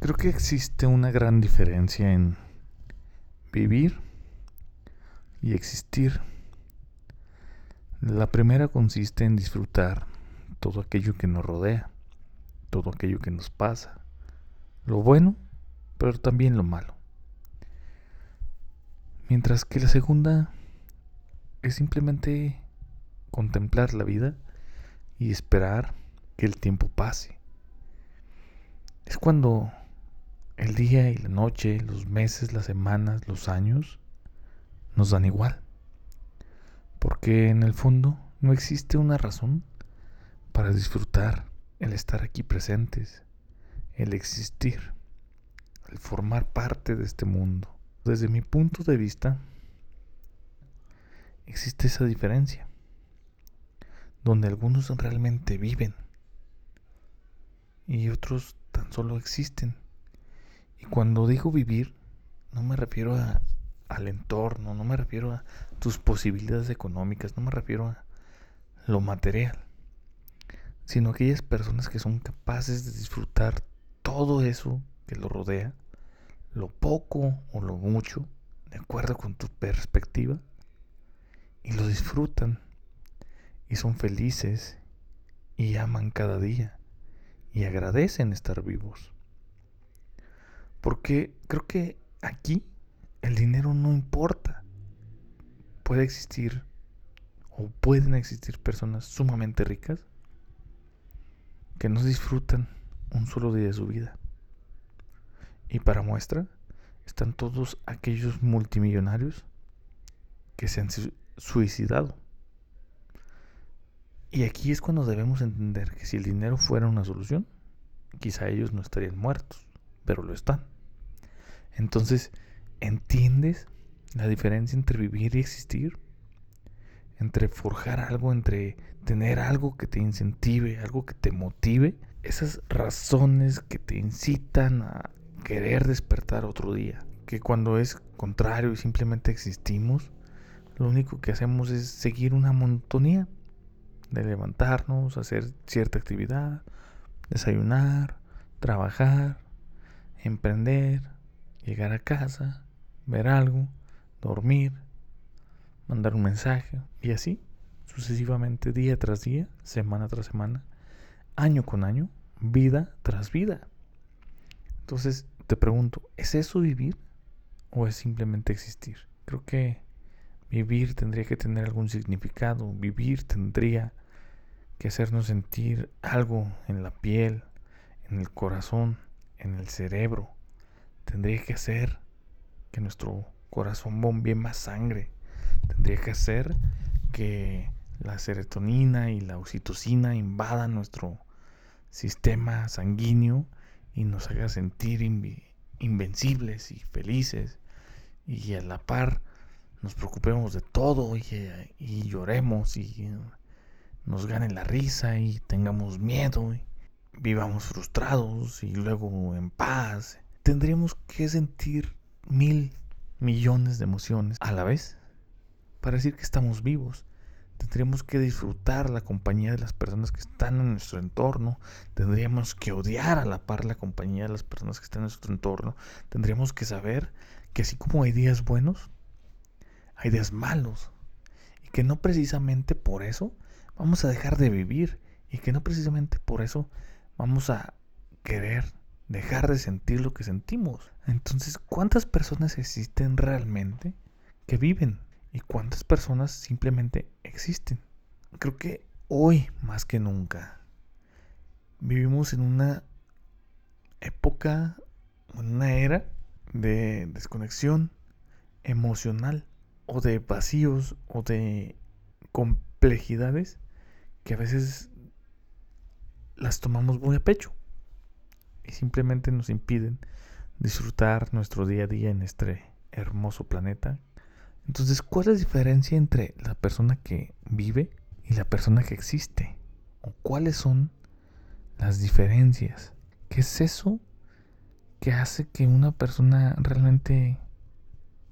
Creo que existe una gran diferencia en vivir y existir. La primera consiste en disfrutar todo aquello que nos rodea, todo aquello que nos pasa, lo bueno, pero también lo malo. Mientras que la segunda es simplemente contemplar la vida y esperar que el tiempo pase. Es cuando el día y la noche, los meses, las semanas, los años nos dan igual. Porque en el fondo no existe una razón para disfrutar el estar aquí presentes, el existir, el formar parte de este mundo. Desde mi punto de vista, existe esa diferencia, donde algunos realmente viven y otros tan solo existen. Cuando digo vivir, no me refiero a, al entorno, no me refiero a tus posibilidades económicas, no me refiero a lo material, sino aquellas personas que son capaces de disfrutar todo eso que lo rodea, lo poco o lo mucho, de acuerdo con tu perspectiva, y lo disfrutan, y son felices, y aman cada día, y agradecen estar vivos. Porque creo que aquí el dinero no importa. Puede existir o pueden existir personas sumamente ricas que no disfrutan un solo día de su vida. Y para muestra están todos aquellos multimillonarios que se han suicidado. Y aquí es cuando debemos entender que si el dinero fuera una solución, quizá ellos no estarían muertos, pero lo están. Entonces, ¿entiendes la diferencia entre vivir y existir? Entre forjar algo, entre tener algo que te incentive, algo que te motive. Esas razones que te incitan a querer despertar otro día. Que cuando es contrario y simplemente existimos, lo único que hacemos es seguir una monotonía de levantarnos, hacer cierta actividad, desayunar, trabajar, emprender, llegar a casa, ver algo, dormir, mandar un mensaje y así sucesivamente día tras día, semana tras semana, año con año, vida tras vida. Entonces te pregunto, ¿es eso vivir o es simplemente existir? Creo que vivir tendría que tener algún significado, vivir tendría que hacernos sentir algo en la piel, en el corazón, en el cerebro, tendría que hacer que nuestro corazón bombee más sangre. Tendría que hacer que la serotonina y la oxitocina invadan nuestro sistema sanguíneo y nos haga sentir invencibles y felices. Y a la par nos preocupemos de todo y, y lloremos y nos gane la risa y tengamos miedo vivamos frustrados y luego en paz tendríamos que sentir mil millones de emociones a la vez para decir que estamos vivos. Tendríamos que disfrutar la compañía de las personas que están en nuestro entorno. Tendríamos que odiar a la par la compañía de las personas que están en nuestro entorno. Tendríamos que saber que así como hay días buenos, hay días malos. Y que no precisamente por eso vamos a dejar de vivir. Y que no precisamente por eso vamos a querer dejar de sentir lo que sentimos. Entonces, ¿cuántas personas existen realmente que viven? ¿Y cuántas personas simplemente existen? Creo que hoy más que nunca vivimos en una época, en una era de desconexión emocional o de vacíos o de complejidades que a veces las tomamos muy a pecho y simplemente nos impiden disfrutar nuestro día a día en este hermoso planeta. Entonces, ¿cuál es la diferencia entre la persona que vive y la persona que existe? ¿O cuáles son las diferencias? ¿Qué es eso que hace que una persona realmente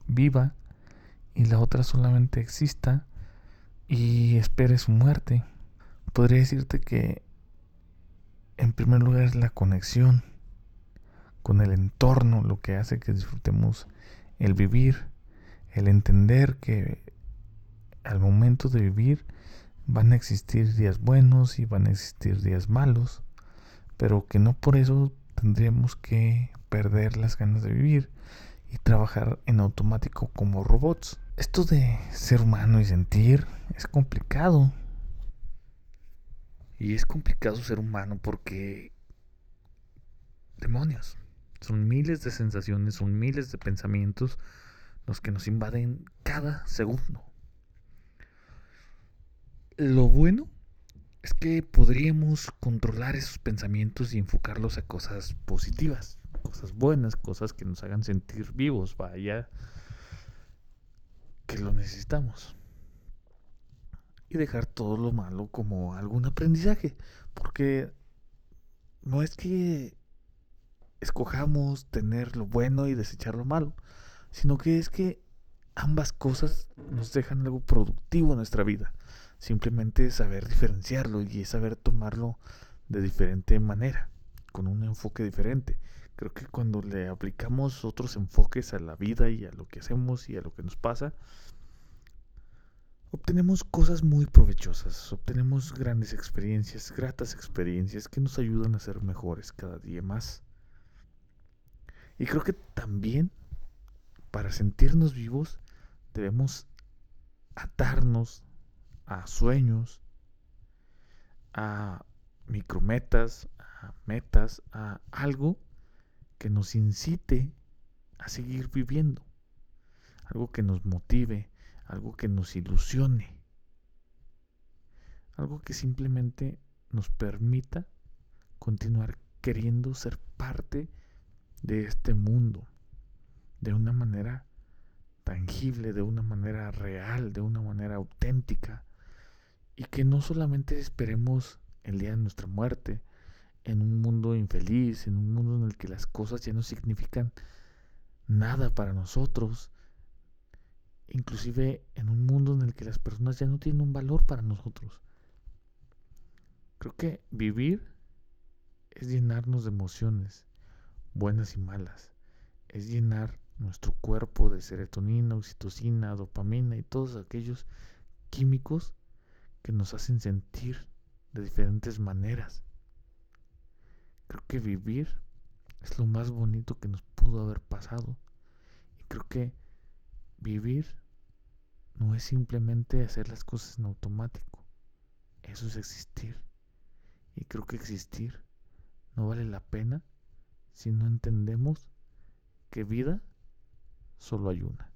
viva y la otra solamente exista y espere su muerte? Podría decirte que en primer lugar es la conexión con el entorno, lo que hace que disfrutemos el vivir, el entender que al momento de vivir van a existir días buenos y van a existir días malos, pero que no por eso tendríamos que perder las ganas de vivir y trabajar en automático como robots. Esto de ser humano y sentir es complicado. Y es complicado ser humano porque... Demonios. Son miles de sensaciones, son miles de pensamientos los que nos invaden cada segundo. Lo bueno es que podríamos controlar esos pensamientos y enfocarlos a cosas positivas, cosas buenas, cosas que nos hagan sentir vivos, vaya, que lo necesitamos. Dejar todo lo malo como algún aprendizaje, porque no es que escojamos tener lo bueno y desechar lo malo, sino que es que ambas cosas nos dejan algo productivo en nuestra vida. Simplemente saber diferenciarlo y saber tomarlo de diferente manera, con un enfoque diferente. Creo que cuando le aplicamos otros enfoques a la vida y a lo que hacemos y a lo que nos pasa, obtenemos cosas muy provechosas, obtenemos grandes experiencias, gratas experiencias que nos ayudan a ser mejores cada día más. Y creo que también para sentirnos vivos debemos atarnos a sueños, a micrometas, a metas, a algo que nos incite a seguir viviendo, algo que nos motive, algo que nos ilusione, algo que simplemente nos permita continuar queriendo ser parte de este mundo de una manera tangible, de una manera real, de una manera auténtica, y que no solamente esperemos el día de nuestra muerte, en un mundo infeliz, en un mundo en el que las cosas ya no significan nada para nosotros, inclusive en un mundo en el que las personas ya no tienen un valor para nosotros. Creo que vivir es llenarnos de emociones, buenas y malas, es llenar nuestro cuerpo de serotonina, oxitocina, dopamina y todos aquellos químicos que nos hacen sentir de diferentes maneras. Creo que vivir es lo más bonito que nos pudo haber pasado. Y creo que vivir no es simplemente hacer las cosas en automático. Eso es existir. Y creo que existir no vale la pena si no entendemos que vida solo hay una.